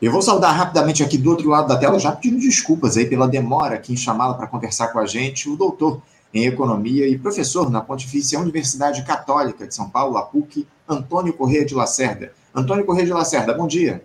Eu vou saudar rapidamente aqui do outro lado da tela, já pedindo desculpas aí pela demora aqui em chamá-la para conversar com a gente, o doutor em Economia e professor na Pontifícia Universidade Católica de São Paulo, a PUC, Antônio Corrêa de Lacerda. Antônio Corrêa de Lacerda, bom dia.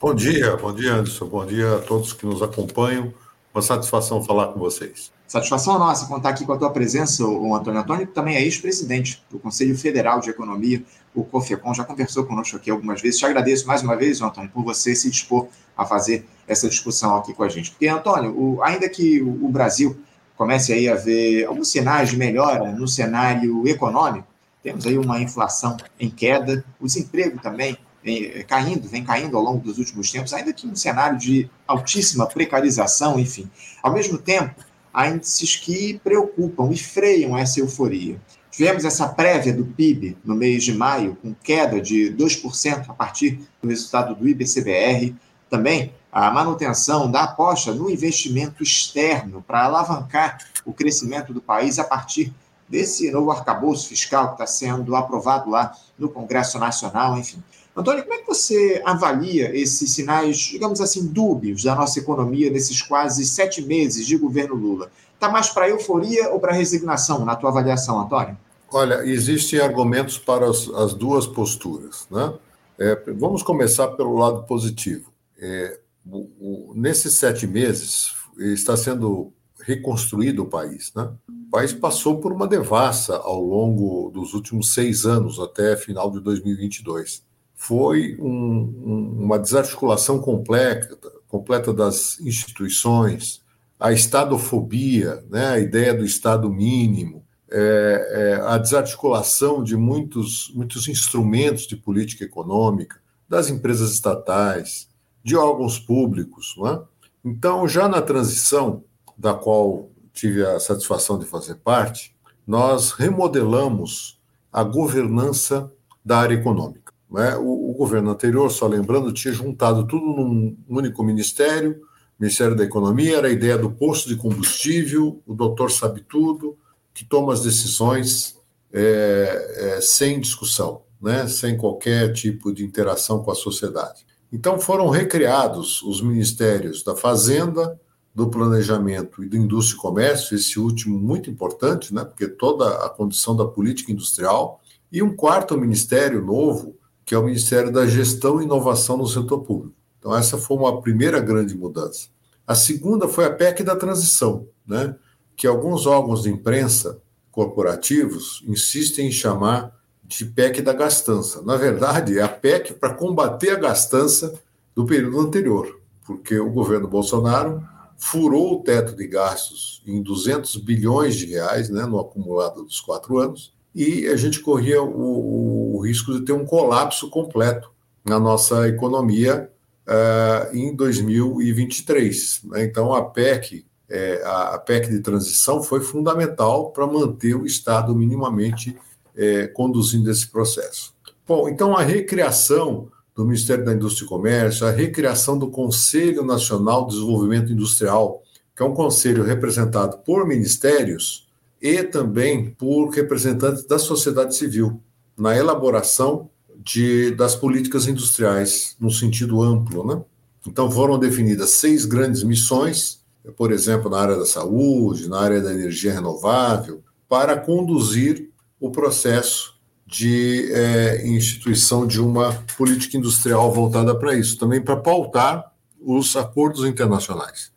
Bom dia, bom dia, Anderson. Bom dia a todos que nos acompanham. Uma satisfação falar com vocês. Satisfação nossa contar aqui com a tua presença, o Antônio Antônio, também é ex-presidente do Conselho Federal de Economia, o COFECON, já conversou conosco aqui algumas vezes. Te agradeço mais uma vez, Antônio, por você se dispor a fazer essa discussão aqui com a gente. Porque, Antônio, o, ainda que o, o Brasil comece aí a ver alguns sinais de melhora no cenário econômico, temos aí uma inflação em queda, o desemprego também vem eh, caindo, vem caindo ao longo dos últimos tempos, ainda que um cenário de altíssima precarização, enfim. Ao mesmo tempo, há índices que preocupam e freiam essa euforia. Tivemos essa prévia do PIB no mês de maio, com queda de 2% a partir do resultado do IBCBR. Também a manutenção da aposta no investimento externo para alavancar o crescimento do país a partir desse novo arcabouço fiscal que está sendo aprovado lá no Congresso Nacional, enfim. Antônio, como é que você avalia esses sinais, digamos assim, dúbios da nossa economia nesses quase sete meses de governo Lula? Está mais para euforia ou para resignação, na tua avaliação, Antônio? Olha, existem argumentos para as, as duas posturas. Né? É, vamos começar pelo lado positivo. É, o, o, nesses sete meses, está sendo reconstruído o país. Né? O país passou por uma devassa ao longo dos últimos seis anos, até final de 2022. Foi um, um, uma desarticulação completa, completa das instituições, a estadofobia, né? a ideia do Estado mínimo, é, é, a desarticulação de muitos, muitos instrumentos de política econômica, das empresas estatais, de órgãos públicos. É? Então, já na transição, da qual tive a satisfação de fazer parte, nós remodelamos a governança da área econômica. É? O, o governo anterior, só lembrando, tinha juntado tudo num único ministério, Ministério da Economia, era a ideia do posto de combustível, o doutor sabe tudo, que toma as decisões é, é, sem discussão, né? sem qualquer tipo de interação com a sociedade. Então foram recriados os ministérios da Fazenda, do Planejamento e do Indústria e Comércio, esse último muito importante, né? porque toda a condição da política industrial, e um quarto ministério novo, que é o Ministério da Gestão e Inovação no Setor Público. Então essa foi uma primeira grande mudança. A segunda foi a PEC da transição, né? que alguns órgãos de imprensa corporativos insistem em chamar de PEC da gastança. Na verdade, é a PEC para combater a gastança do período anterior, porque o governo Bolsonaro furou o teto de gastos em 200 bilhões de reais, né, no acumulado dos quatro anos, e a gente corria o, o risco de ter um colapso completo na nossa economia uh, em 2023. Né? Então, a PEC é, a PEC de transição foi fundamental para manter o Estado minimamente é, conduzindo esse processo. Bom, então a recriação do Ministério da Indústria e Comércio, a recriação do Conselho Nacional de Desenvolvimento Industrial, que é um conselho representado por ministérios e também por representantes da sociedade civil, na elaboração de, das políticas industriais, no sentido amplo. Né? Então foram definidas seis grandes missões por exemplo, na área da saúde, na área da energia renovável, para conduzir o processo de é, instituição de uma política industrial voltada para isso, também para pautar os acordos internacionais.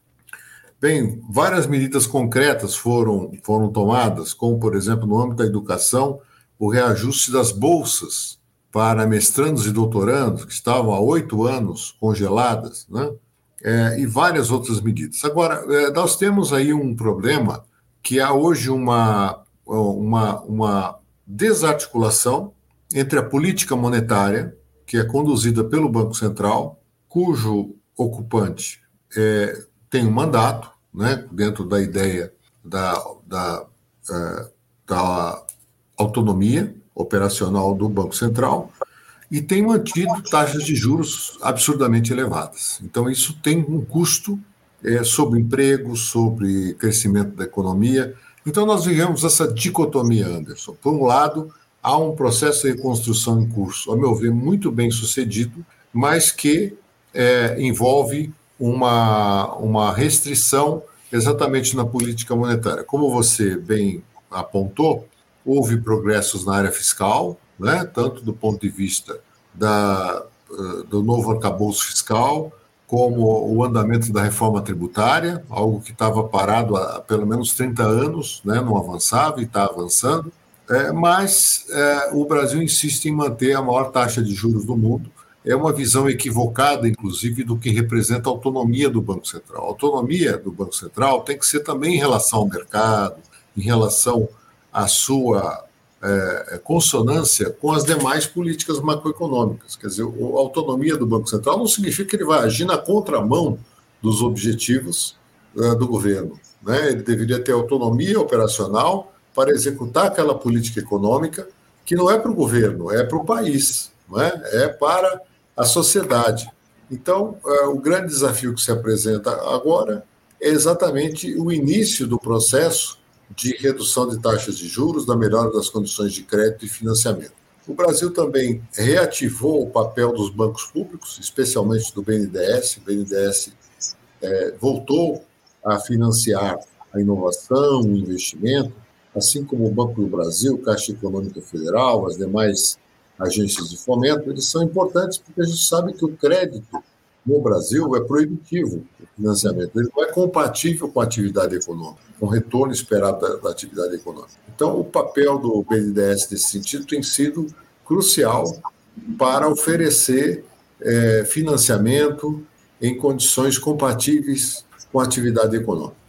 Bem, várias medidas concretas foram, foram tomadas, como, por exemplo, no âmbito da educação, o reajuste das bolsas para mestrandos e doutorandos, que estavam há oito anos congeladas, né? é, e várias outras medidas. Agora, é, nós temos aí um problema que há hoje uma, uma, uma desarticulação entre a política monetária, que é conduzida pelo Banco Central, cujo ocupante é, tem um mandato, né, dentro da ideia da, da, é, da autonomia operacional do Banco Central, e tem mantido taxas de juros absurdamente elevadas. Então, isso tem um custo é, sobre emprego, sobre crescimento da economia. Então, nós vivemos essa dicotomia, Anderson. Por um lado, há um processo de reconstrução em curso, a meu ver, muito bem sucedido, mas que é, envolve uma, uma restrição exatamente na política monetária. Como você bem apontou, houve progressos na área fiscal, né, tanto do ponto de vista da, eh, do novo arcabouço fiscal, como o andamento da reforma tributária, algo que estava parado há pelo menos 30 anos, né, não avançava e está avançando. É, mas é, o Brasil insiste em manter a maior taxa de juros do mundo. É uma visão equivocada, inclusive, do que representa a autonomia do Banco Central. A autonomia do Banco Central tem que ser também em relação ao mercado, em relação à sua é, é, consonância com as demais políticas macroeconômicas. Quer dizer, a autonomia do Banco Central não significa que ele vai agir na contramão dos objetivos é, do governo. Né? Ele deveria ter autonomia operacional para executar aquela política econômica que não é para o governo, é para o país, é? é para a sociedade. Então, é, o grande desafio que se apresenta agora é exatamente o início do processo de redução de taxas de juros, da melhora das condições de crédito e financiamento. O Brasil também reativou o papel dos bancos públicos, especialmente do BNDES. O BNDES é, voltou a financiar a inovação, o investimento, assim como o Banco do Brasil, Caixa Econômica Federal, as demais agências de fomento, eles são importantes porque a gente sabe que o crédito no Brasil é proibitivo o financiamento, ele não é compatível com a atividade econômica, com o retorno esperado da, da atividade econômica. Então, o papel do BNDES nesse sentido tem sido crucial para oferecer é, financiamento em condições compatíveis com a atividade econômica.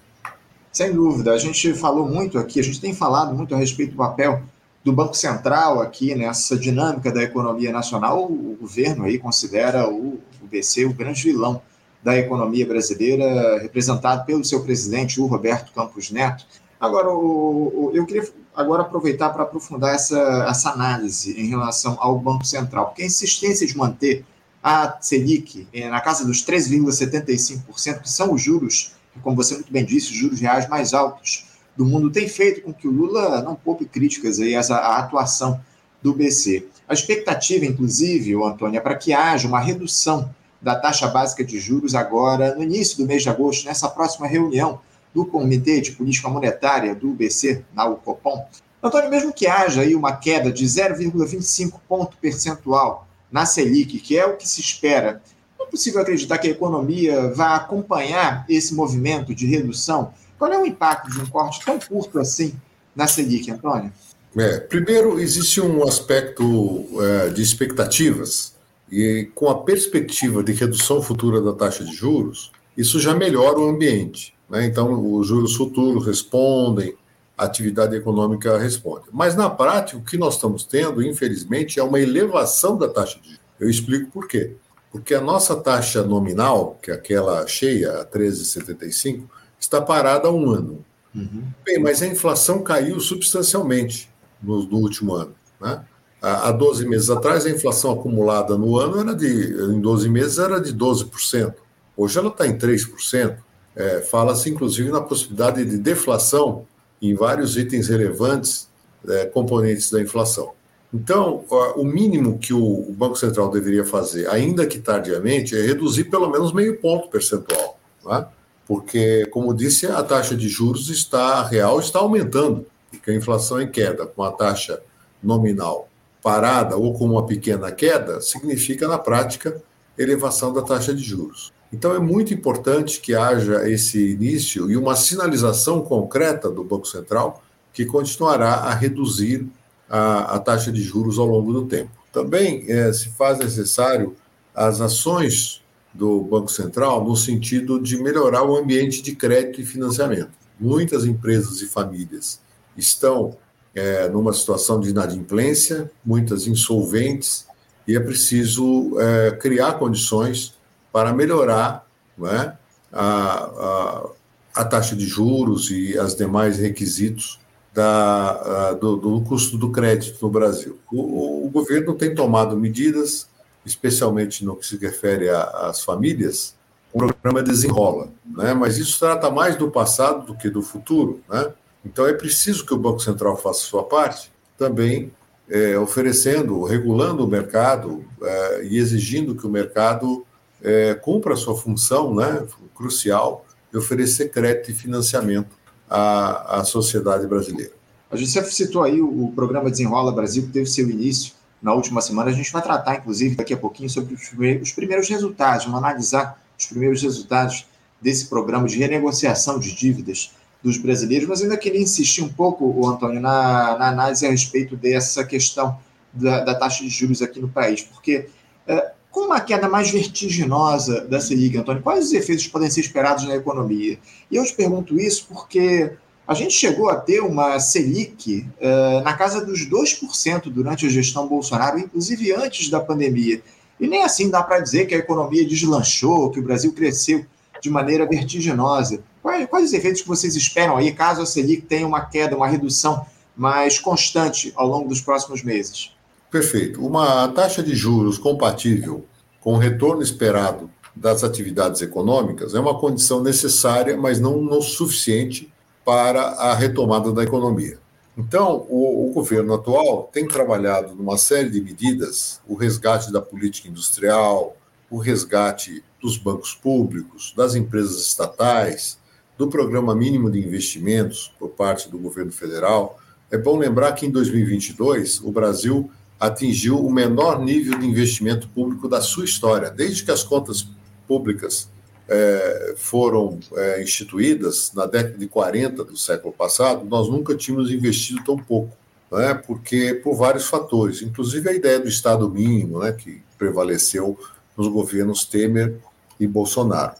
Sem dúvida, a gente falou muito aqui, a gente tem falado muito a respeito do papel do Banco Central aqui nessa dinâmica da economia nacional. O governo aí considera o BC o grande vilão da economia brasileira, representado pelo seu presidente, o Roberto Campos Neto. Agora, eu queria agora aproveitar para aprofundar essa, essa análise em relação ao Banco Central, porque a insistência de manter a Selic eh, na casa dos 13,75%, que são os juros, como você muito bem disse, os juros reais mais altos do mundo, tem feito com que o Lula não poupe críticas aí à atuação do BC. A expectativa, inclusive, Antônio, é para que haja uma redução da taxa básica de juros agora, no início do mês de agosto, nessa próxima reunião do Comitê de Política Monetária do BC, na UCOPOM. Antônio, mesmo que haja aí uma queda de 0,25 ponto percentual na Selic, que é o que se espera, não é possível acreditar que a economia vá acompanhar esse movimento de redução? Qual é o impacto de um corte tão curto assim na Selic, Antônio? É, primeiro, existe um aspecto é, de expectativas e com a perspectiva de redução futura da taxa de juros, isso já melhora o ambiente. Né? Então, os juros futuros respondem, a atividade econômica responde. Mas, na prática, o que nós estamos tendo, infelizmente, é uma elevação da taxa de juros. Eu explico por quê. Porque a nossa taxa nominal, que é aquela cheia, a 13,75, está parada há um ano. Uhum. Bem, mas a inflação caiu substancialmente no, no último ano. Né? Há 12 meses atrás, a inflação acumulada no ano era de, em 12 meses era de 12%. Hoje ela está em 3%. É, Fala-se, inclusive, na possibilidade de deflação em vários itens relevantes, é, componentes da inflação. Então, o mínimo que o Banco Central deveria fazer, ainda que tardiamente, é reduzir pelo menos meio ponto percentual. Né? Porque, como disse, a taxa de juros está real está aumentando, porque a inflação é em queda, com a taxa nominal parada ou com uma pequena queda, significa, na prática, elevação da taxa de juros. Então, é muito importante que haja esse início e uma sinalização concreta do Banco Central que continuará a reduzir a, a taxa de juros ao longo do tempo. Também é, se faz necessário as ações do Banco Central no sentido de melhorar o ambiente de crédito e financiamento. Muitas empresas e famílias estão é, numa situação de inadimplência, muitas insolventes, e é preciso é, criar condições para melhorar é, a, a, a, taxa de juros e as demais requisitos da, a, do, do, custo do crédito no Brasil. O, o, governo tem tomado medidas, especialmente no que se refere às famílias, o programa desenrola, né? mas isso trata mais do passado do que do futuro. Né? Então é preciso que o Banco Central faça sua parte, também é, oferecendo, regulando o mercado é, e exigindo que o mercado é, cumpra a sua função né, crucial de oferecer crédito e financiamento à, à sociedade brasileira. A sempre citou aí o, o programa Desenrola Brasil, que teve seu início na última semana. A gente vai tratar, inclusive, daqui a pouquinho sobre os primeiros, os primeiros resultados, vamos analisar os primeiros resultados desse programa de renegociação de dívidas dos brasileiros, mas ainda queria insistir um pouco, Antônio, na, na análise a respeito dessa questão da, da, taxa de juros aqui no país, porque é, com uma queda mais vertiginosa da Selic, Antônio, quais os efeitos podem ser esperados na economia? E eu te pergunto isso porque a gente chegou a ter uma Selic é, na casa dos 2% durante a gestão Bolsonaro, inclusive antes da pandemia. E nem assim dá para dizer que a economia deslanchou, que o Brasil cresceu de maneira vertiginosa. Quais, quais os efeitos que vocês esperam aí, caso a Selic tenha uma queda, uma redução mais constante ao longo dos próximos meses? Perfeito. Uma taxa de juros compatível com o retorno esperado das atividades econômicas é uma condição necessária, mas não, não suficiente para a retomada da economia. Então, o, o, governo atual tem trabalhado numa série de medidas, o resgate da política industrial, o resgate dos bancos públicos, das empresas estatais, do programa mínimo de investimentos por parte do governo federal. É bom lembrar que em 2022 o Brasil atingiu o menor nível de investimento público da sua história, desde que as contas públicas é, foram é, instituídas na década de 40 do século passado, nós nunca tínhamos investido tão pouco, né? porque por vários fatores, inclusive a ideia do Estado mínimo, né, que prevaleceu nos governos Temer e Bolsonaro.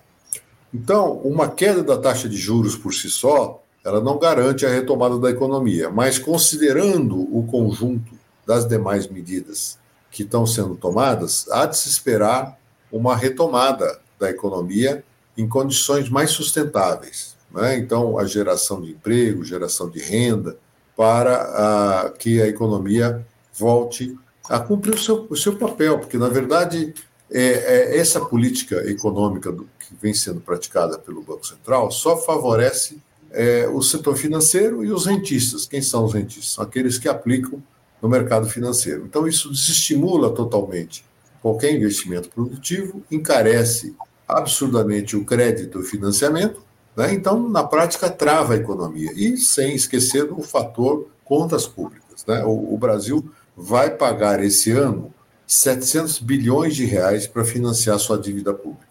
Então, uma queda da taxa de juros por si só, ela não garante a retomada da economia, mas considerando o conjunto das demais medidas que estão sendo tomadas, há de se esperar uma retomada da economia em condições mais sustentáveis. Né? Então, a geração de emprego, geração de renda, para a, que a economia volte a cumprir o seu, o seu papel, porque, na verdade, é, é, essa política econômica do, que vem sendo praticada pelo Banco Central só favorece é, o setor financeiro e os rentistas. Quem são os rentistas? São aqueles que aplicam no mercado financeiro. Então, isso desestimula totalmente qualquer investimento produtivo, encarece absurdamente o crédito e o financiamento, né? então, na prática, trava a economia. E sem esquecer o fator contas públicas. Né? O, o Brasil vai pagar esse ano 700 bilhões de reais para financiar sua dívida pública.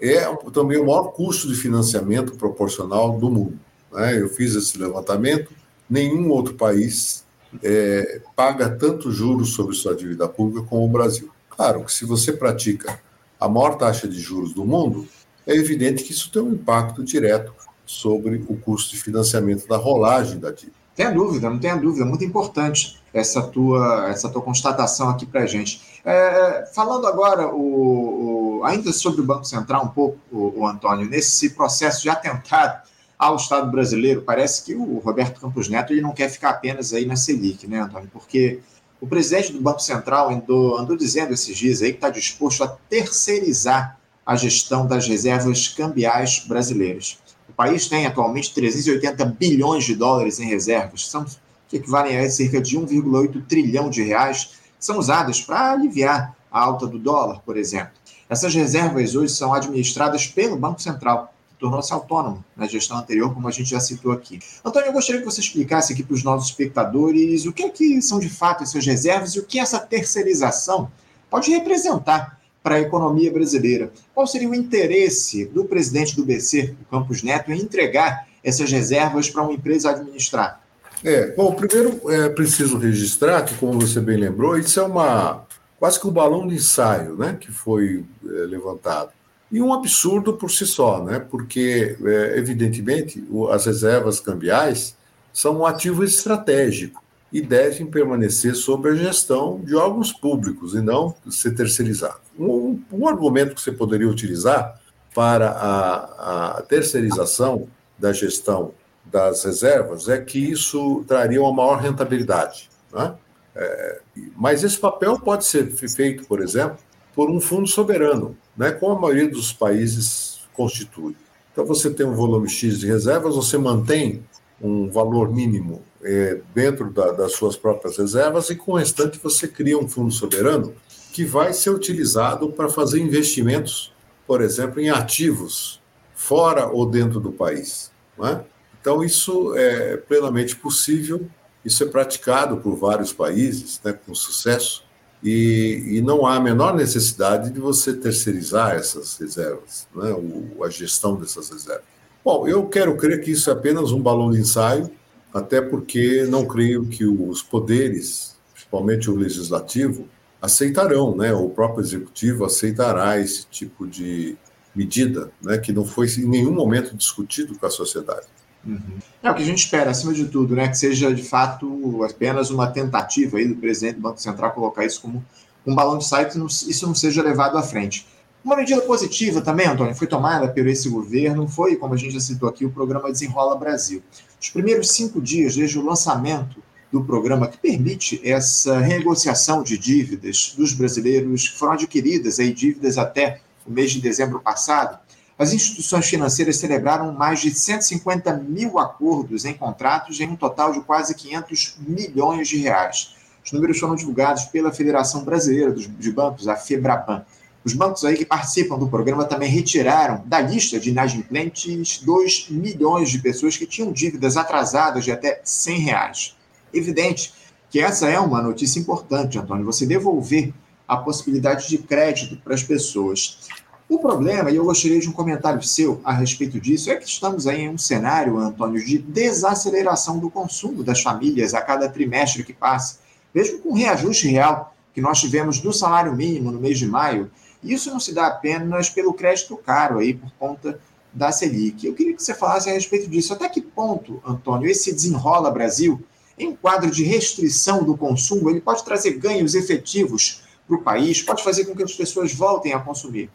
É também o maior custo de financiamento proporcional do mundo. Né? Eu fiz esse levantamento, nenhum outro país é, paga tanto juros sobre sua dívida pública como o Brasil. Claro que se você pratica a maior taxa de juros do mundo, é evidente que isso tem um impacto direto sobre o custo de financiamento da rolagem da dívida. Tem dúvida, não tenha dúvida, muito importante essa tua, essa tua constatação aqui para a gente. É, falando agora, o, o, ainda sobre o Banco Central, um pouco, o, o, Antônio, nesse processo de atentado ao Estado brasileiro, parece que o Roberto Campos Neto ele não quer ficar apenas aí na Selic, né, Antônio? Porque o presidente do Banco Central andou, andou dizendo esses dias aí que está disposto a terceirizar a gestão das reservas cambiais brasileiras. O país tem atualmente 380 bilhões de dólares em reservas, são, que equivalem a cerca de 1,8 trilhão de reais, que são usadas para aliviar a alta do dólar, por exemplo. Essas reservas hoje são administradas pelo Banco Central, tornou-se autônomo na gestão anterior, como a gente já citou aqui. Antônio, eu gostaria que você explicasse aqui para os nossos espectadores o que, é que são de fato essas reservas e o que essa terceirização pode representar para a economia brasileira. Qual seria o interesse do presidente do BC, o Campos Neto, em entregar essas reservas para uma empresa administrar? É, bom, primeiro é preciso registrar que, como você bem lembrou, isso é uma quase que um balão de ensaio, né, que foi é, levantado e um absurdo por si só, né? porque, é, evidentemente, as reservas cambiais são um ativo estratégico e devem permanecer sob a gestão de órgãos públicos e não ser terceirizados. Um, um argumento que você poderia utilizar para a, a terceirização da gestão das reservas é que isso traria uma maior rentabilidade. Né? É, mas esse papel pode ser feito, por exemplo, por um fundo soberano, né, como a maioria dos países constitui. Então, você tem um volume X de reservas, você mantém um valor mínimo é, dentro da, das suas próprias reservas e, com o restante, você cria um fundo soberano que vai ser utilizado para fazer investimentos por exemplo, em ativos fora ou dentro do país. É? Então, isso é plenamente possível, isso é praticado por vários países né, com sucesso, e, e, não há a menor necessidade de você terceirizar essas reservas, né, o, a gestão dessas reservas. Bom, eu quero crer que isso é apenas um balão de ensaio, até porque não creio que os poderes, principalmente o legislativo, aceitarão, né? O próprio executivo aceitará esse tipo de medida, né? Que não foi em nenhum momento discutido com a sociedade. Uhum. É o que a gente espera, acima de tudo, né? Que seja de fato apenas uma tentativa aí do presidente do Banco Central colocar isso como um balão de não, isso não seja levado à frente. Uma medida positiva também, Antônio, foi tomada por esse governo, foi, como a gente já citou aqui, o programa Desenrola Brasil. Os primeiros cinco dias desde o lançamento do programa que permite essa renegociação de dívidas dos brasileiros que foram adquiridas aí dívidas até o mês de dezembro passado, as instituições financeiras celebraram mais de 150 mil acordos em contratos em um total de quase 500 milhões de reais. Os números foram divulgados pela Federação Brasileira de Bancos, a FEBRABAN. Os bancos aí que participam do programa também retiraram da lista de inadimplentes 2 milhões de pessoas que tinham dívidas atrasadas de até 100 reais evidente que essa é uma notícia importante, Antônio, você devolver a possibilidade de crédito para as pessoas. O problema, e eu gostaria de um comentário seu a respeito disso, é que estamos aí em um cenário, Antônio, de desaceleração do consumo das famílias a cada trimestre que passa, mesmo com o reajuste real que nós tivemos do salário mínimo no mês de maio. Isso não se dá apenas pelo crédito caro aí por conta da Selic. Eu queria que você falasse a respeito disso. Até que ponto, Antônio, esse desenrola Brasil em um quadro de restrição do consumo, ele pode trazer ganhos efetivos para o país, pode fazer com que as pessoas voltem a consumir.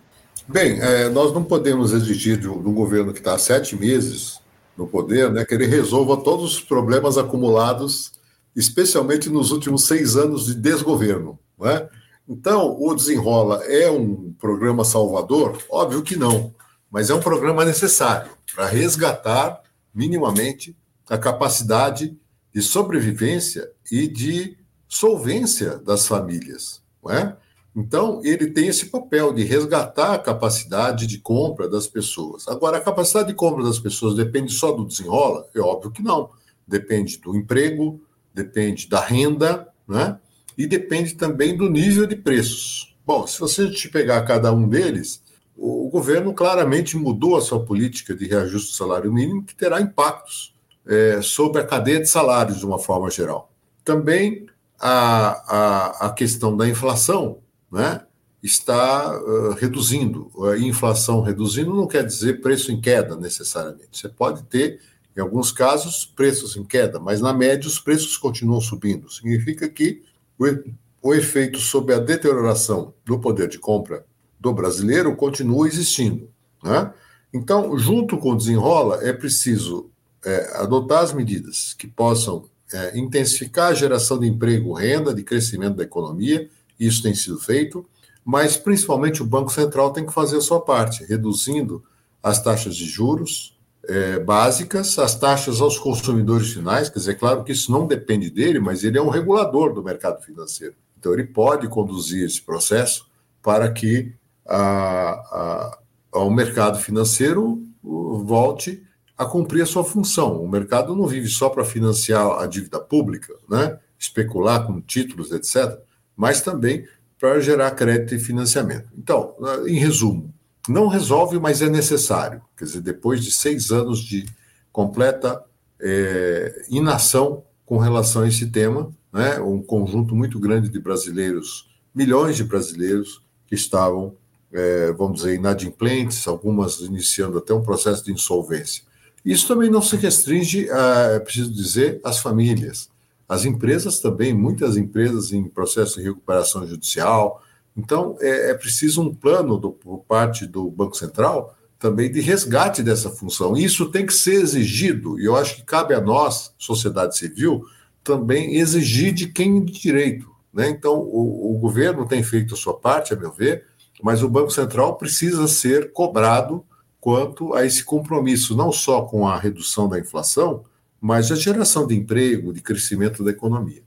Bem, é, nós não podemos exigir de um, de um governo que está há sete meses no poder né, que ele resolva todos os problemas acumulados, especialmente nos últimos seis anos de desgoverno. Né? Então, o Desenrola é um programa salvador? Óbvio que não, mas é um programa necessário para resgatar minimamente a capacidade de sobrevivência e de solvência das famílias. Não é? Então, ele tem esse papel de resgatar a capacidade de compra das pessoas. Agora, a capacidade de compra das pessoas depende só do desenrola? É óbvio que não. Depende do emprego, depende da renda, né? e depende também do nível de preços. Bom, se você te pegar cada um deles, o governo claramente mudou a sua política de reajuste do salário mínimo, que terá impactos é, sobre a cadeia de salários de uma forma geral. Também a, a, a questão da inflação né, está uh, reduzindo. A inflação reduzindo não quer dizer preço em queda necessariamente. Você pode ter, em alguns casos, preços em queda, mas na média os preços continuam subindo. Significa que o, o efeito sobre a deterioração do poder de compra do brasileiro continua existindo. Né? Então, junto com o desenrola, é preciso é, adotar as medidas que possam é, intensificar a geração de emprego, renda, de crescimento da economia, isso tem sido feito, mas principalmente o Banco Central tem que fazer a sua parte, reduzindo as taxas de juros é, básicas, as taxas aos consumidores finais, quer dizer, é claro que isso não depende dele, mas ele é um regulador do mercado financeiro. Então, ele pode conduzir esse processo para que a, a, o mercado financeiro volte a cumprir a sua função. O mercado não vive só para financiar a dívida pública, né? especular com títulos, etc., mas também para gerar crédito e financiamento. Então, em resumo, não resolve, mas é necessário. Quer dizer, depois de seis anos de completa é, inação com relação a esse tema, né? um conjunto muito grande de brasileiros, milhões de brasileiros que estavam, é, vamos dizer, inadimplentes, algumas iniciando até um processo de insolvência. Isso também não se restringe, a, é preciso dizer, às famílias. As empresas também, muitas empresas em processo de recuperação judicial. Então, é, é preciso um plano do, por parte do Banco Central também de resgate dessa função. Isso tem que ser exigido, e eu acho que cabe a nós, sociedade civil, também exigir de quem de direito. Né? Então, o, o governo tem feito a sua parte, a meu ver, mas o Banco Central precisa ser cobrado quanto a esse compromisso, não só com a redução da inflação, mas a geração de emprego, de crescimento da economia.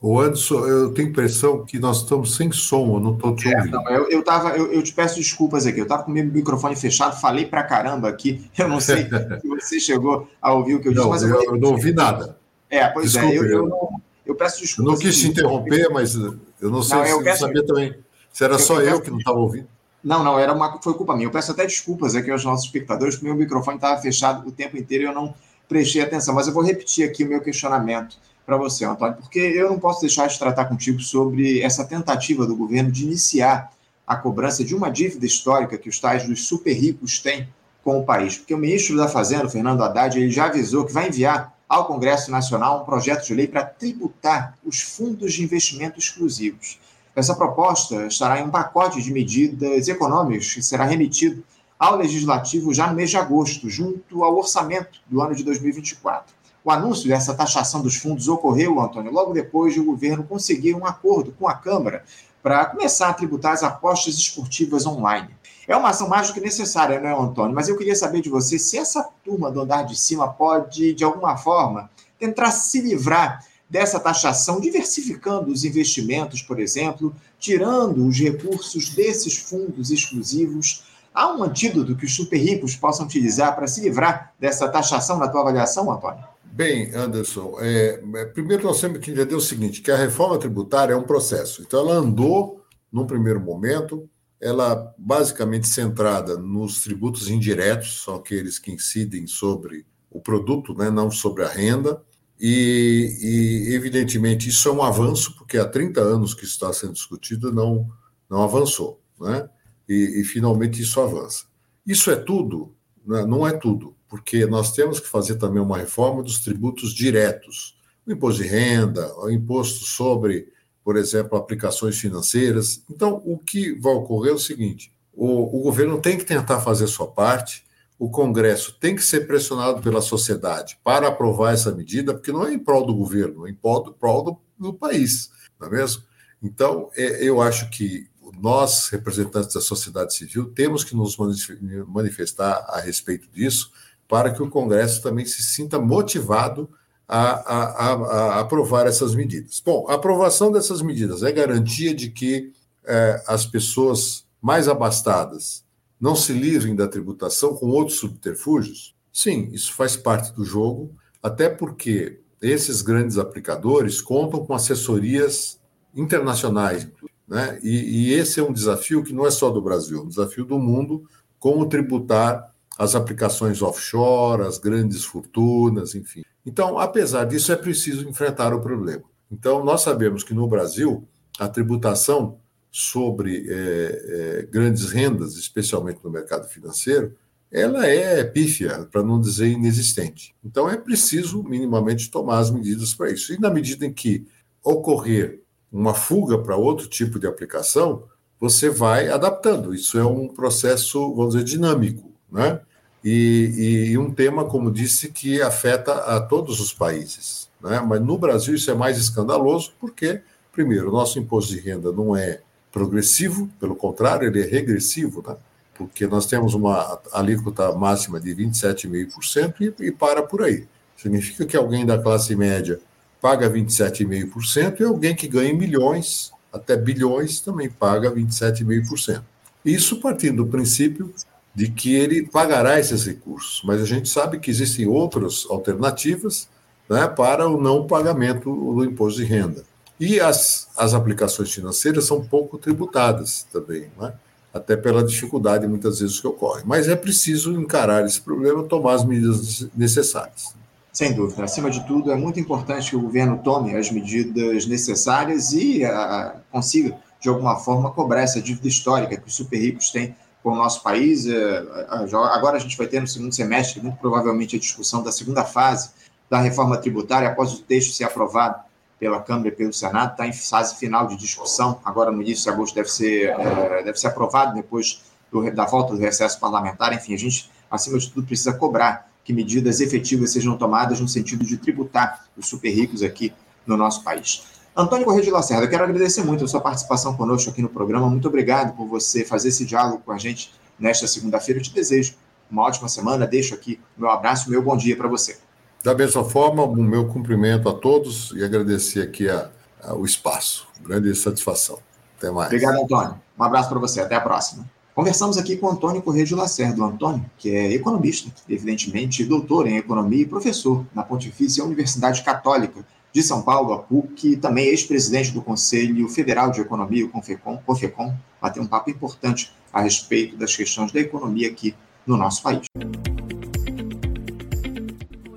O Anderson, eu tenho a impressão que nós estamos sem som, eu não estou te é, ouvindo. Não, eu, eu, tava, eu, eu, te peço desculpas aqui, eu estava com o meu microfone fechado, falei pra caramba aqui, eu não sei se você chegou a ouvir o que eu disse, não, mas eu, eu não ouvi nada. É, pois Desculpe, é, eu, eu, não, eu peço desculpas. Eu não quis te interromper, mas eu não sei não, se eu peço... sabia também. Se era só eu, que não estava ouvindo. Não, não, era uma, foi culpa minha. Eu peço até desculpas aqui aos nossos espectadores, porque meu microfone estava fechado o tempo inteiro e eu não prestei atenção. Mas eu vou repetir aqui o meu questionamento para você, Antônio, porque eu não posso deixar de tratar contigo sobre essa tentativa do governo de iniciar a cobrança de uma dívida histórica que os tais dos super ricos têm com o país. Porque o ministro da Fazenda, Fernando Haddad, ele já avisou que vai enviar ao Congresso Nacional um projeto de lei para tributar os fundos de investimento exclusivos. Essa proposta estará em um pacote de medidas econômicas que será remetido ao Legislativo já no mês de agosto, junto ao orçamento do ano de 2024. O anúncio dessa taxação dos fundos ocorreu, Antônio, logo depois de o governo conseguir um acordo com a Câmara para começar a tributar as apostas esportivas online. É uma ação mais do que necessária, não é, Antônio? Mas eu queria saber de você se essa turma do andar de cima pode, de alguma forma, tentar se livrar dessa taxação, diversificando os investimentos, por exemplo, tirando os recursos desses fundos exclusivos. Há um antídoto que os super ricos possam utilizar para se livrar dessa taxação na tua avaliação, Antônio? Bem, Anderson, é, é, primeiro nós temos que entender o seguinte, que a reforma tributária é um processo. Então, ela andou, num primeiro momento, ela basicamente centrada nos tributos indiretos, são aqueles que incidem sobre o produto, né, não sobre a renda, e, e, evidentemente isso é um avanço, porque há 30 anos que está sendo discutido não, não avançou, né? e, e finalmente isso avança. Isso é tudo? Né? Não é tudo porque nós temos que fazer também uma reforma dos tributos diretos, o imposto de renda, o imposto sobre, por exemplo, aplicações financeiras. Então, o que vai ocorrer é o seguinte: o, o governo tem que tentar fazer sua parte, o Congresso tem que ser pressionado pela sociedade para aprovar essa medida, porque não é em prol do governo, é em prol do, prol do, do país, não é mesmo? Então, é, eu acho que nós, representantes da sociedade civil, temos que nos manifestar a respeito disso, para que o Congresso também se sinta motivado a, a, a, a aprovar essas medidas. Bom, a aprovação dessas medidas é garantia de que é, as pessoas mais abastadas não se livrem da tributação com outros subterfúgios? Sim, isso faz parte do jogo, até porque esses grandes aplicadores contam com assessorias internacionais, né? E, e, esse é um desafio que não é só do Brasil, é um desafio do mundo, como tributar as aplicações offshore, as grandes fortunas, enfim. Então, apesar disso, é preciso enfrentar o problema. Então, nós sabemos que no Brasil, a tributação sobre é, é, grandes rendas, especialmente no mercado financeiro, ela é pífia, para não dizer inexistente. Então, é preciso minimamente tomar as medidas para isso. E na medida em que ocorrer uma fuga para outro tipo de aplicação, você vai adaptando. Isso é um processo, vamos dizer, dinâmico né? E, e, um tema, como disse, que afeta a todos os países. Né? Mas no Brasil isso é mais escandaloso, porque, primeiro, o nosso imposto de renda não é progressivo, pelo contrário, ele é regressivo, né? porque nós temos uma alíquota máxima de 27,5% e, e para por aí. Significa que alguém da classe média paga 27,5% e alguém que ganha milhões, até bilhões, também paga 27,5%. Isso partindo do princípio de que ele pagará esses recursos, mas a gente sabe que existem outras alternativas né, para o não pagamento do imposto de renda. E as, as aplicações financeiras são pouco tributadas também, né, até pela dificuldade muitas vezes que ocorre. Mas é preciso encarar esse problema, tomar as medidas necessárias. Sem dúvida. Acima de tudo, é muito importante que o governo tome as medidas necessárias e a, consiga, de alguma forma, cobrar essa dívida histórica que os super ricos têm com o nosso país. É, agora a gente vai ter no segundo semestre, muito provavelmente, a discussão da segunda fase da reforma tributária, após o texto ser aprovado pela Câmara e pelo Senado, está em fase final de discussão. Agora, no início de agosto, deve ser, é, deve ser aprovado depois do, da volta do recesso parlamentar. Enfim, a gente, acima de tudo, precisa cobrar que medidas efetivas sejam tomadas no sentido de tributar os super ricos aqui no nosso país. Antônio Correia de Lacerda, eu quero agradecer muito a sua participação conosco aqui no programa. Muito obrigado por você fazer esse diálogo com a gente nesta segunda-feira. Eu te desejo uma ótima semana. Deixo aqui meu abraço, meu bom dia para você. Da mesma forma, o meu cumprimento a todos e agradecer aqui a, o espaço. Grande satisfação. Até mais. Obrigado, Antônio. Um abraço para você. Até a próxima. Conversamos aqui com Antônio Correia de Lacerda. O Antônio, que é economista, evidentemente doutor em economia e professor na Pontifícia Universidade Católica de São Paulo, a PUC, também ex-presidente do Conselho Federal de Economia, o CONFECOM, COFECOM, bater um papo importante a respeito das questões da economia aqui no nosso país.